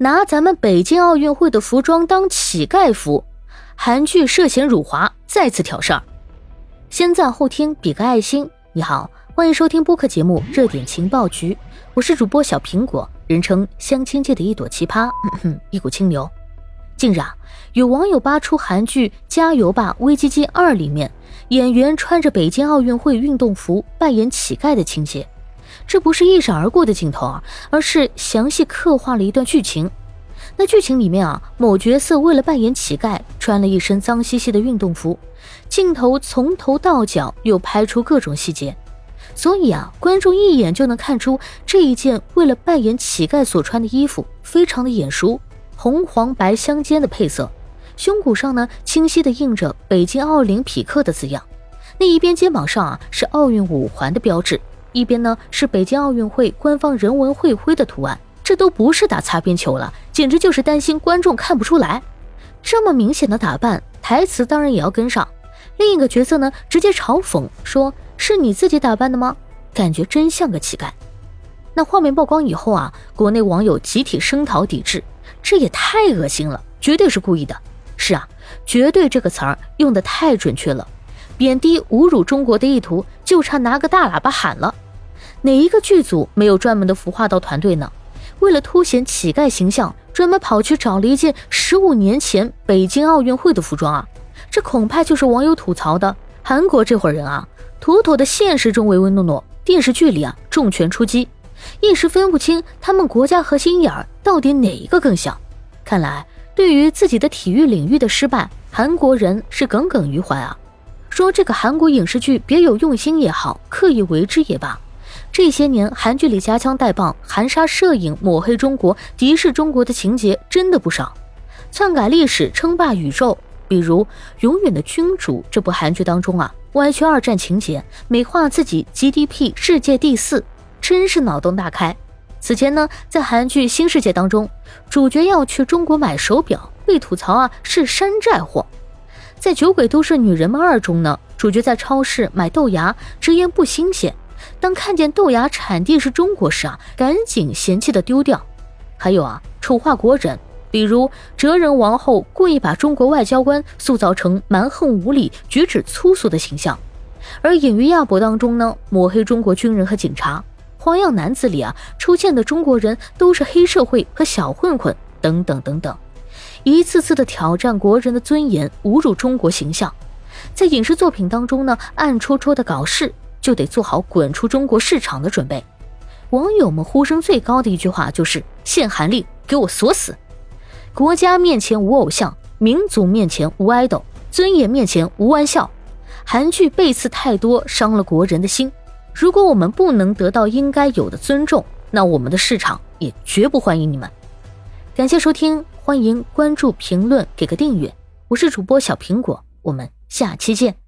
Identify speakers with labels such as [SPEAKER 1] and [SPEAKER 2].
[SPEAKER 1] 拿咱们北京奥运会的服装当乞丐服，韩剧涉嫌辱华，再次挑事儿。先赞后听，比个爱心。你好，欢迎收听播客节目《热点情报局》，我是主播小苹果，人称相亲界的一朵奇葩，一股清流。近日啊，有网友扒出韩剧《加油吧，危机机二》里面演员穿着北京奥运会运动服扮演乞丐的情节。这不是一闪而过的镜头啊，而是详细刻画了一段剧情。那剧情里面啊，某角色为了扮演乞丐，穿了一身脏兮兮的运动服，镜头从头到脚又拍出各种细节，所以啊，观众一眼就能看出这一件为了扮演乞丐所穿的衣服非常的眼熟，红黄白相间的配色，胸骨上呢清晰的印着北京奥林匹克的字样，那一边肩膀上啊是奥运五环的标志。一边呢是北京奥运会官方人文会徽的图案，这都不是打擦边球了，简直就是担心观众看不出来。这么明显的打扮，台词当然也要跟上。另一个角色呢，直接嘲讽说：“是你自己打扮的吗？感觉真像个乞丐。”那画面曝光以后啊，国内网友集体声讨抵制，这也太恶心了，绝对是故意的。是啊，绝对这个词儿用的太准确了。贬低、侮辱中国的意图，就差拿个大喇叭喊了。哪一个剧组没有专门的服化道团队呢？为了凸显乞丐形象，专门跑去找了一件十五年前北京奥运会的服装啊！这恐怕就是网友吐槽的韩国这伙人啊，妥妥的现实中唯唯诺诺，电视剧里啊重拳出击，一时分不清他们国家和心眼儿到底哪一个更像。看来，对于自己的体育领域的失败，韩国人是耿耿于怀啊。说这个韩国影视剧别有用心也好，刻意为之也罢，这些年韩剧里夹枪带棒、含沙射影、抹黑中国、敌视中国的情节真的不少，篡改历史、称霸宇宙。比如《永远的君主》这部韩剧当中啊，歪曲二战情节，美化自己 GDP 世界第四，真是脑洞大开。此前呢，在韩剧《新世界》当中，主角要去中国买手表，被吐槽啊是山寨货。在《酒鬼都市女人们二》中呢，主角在超市买豆芽，直言不新鲜。当看见豆芽产地是中国时啊，赶紧嫌弃的丢掉。还有啊，丑化国人，比如哲仁王后故意把中国外交官塑造成蛮横无理、举止粗俗的形象；而《隐于亚伯》当中呢，抹黑中国军人和警察，《花样男子》里啊出现的中国人都是黑社会和小混混，等等等等。一次次的挑战国人的尊严，侮辱中国形象，在影视作品当中呢，暗戳戳的搞事，就得做好滚出中国市场的准备。网友们呼声最高的一句话就是“限韩令，给我锁死！”国家面前无偶像，民族面前无爱豆，尊严面前无玩笑。韩剧背刺太多，伤了国人的心。如果我们不能得到应该有的尊重，那我们的市场也绝不欢迎你们。感谢收听。欢迎关注、评论、给个订阅，我是主播小苹果，我们下期见。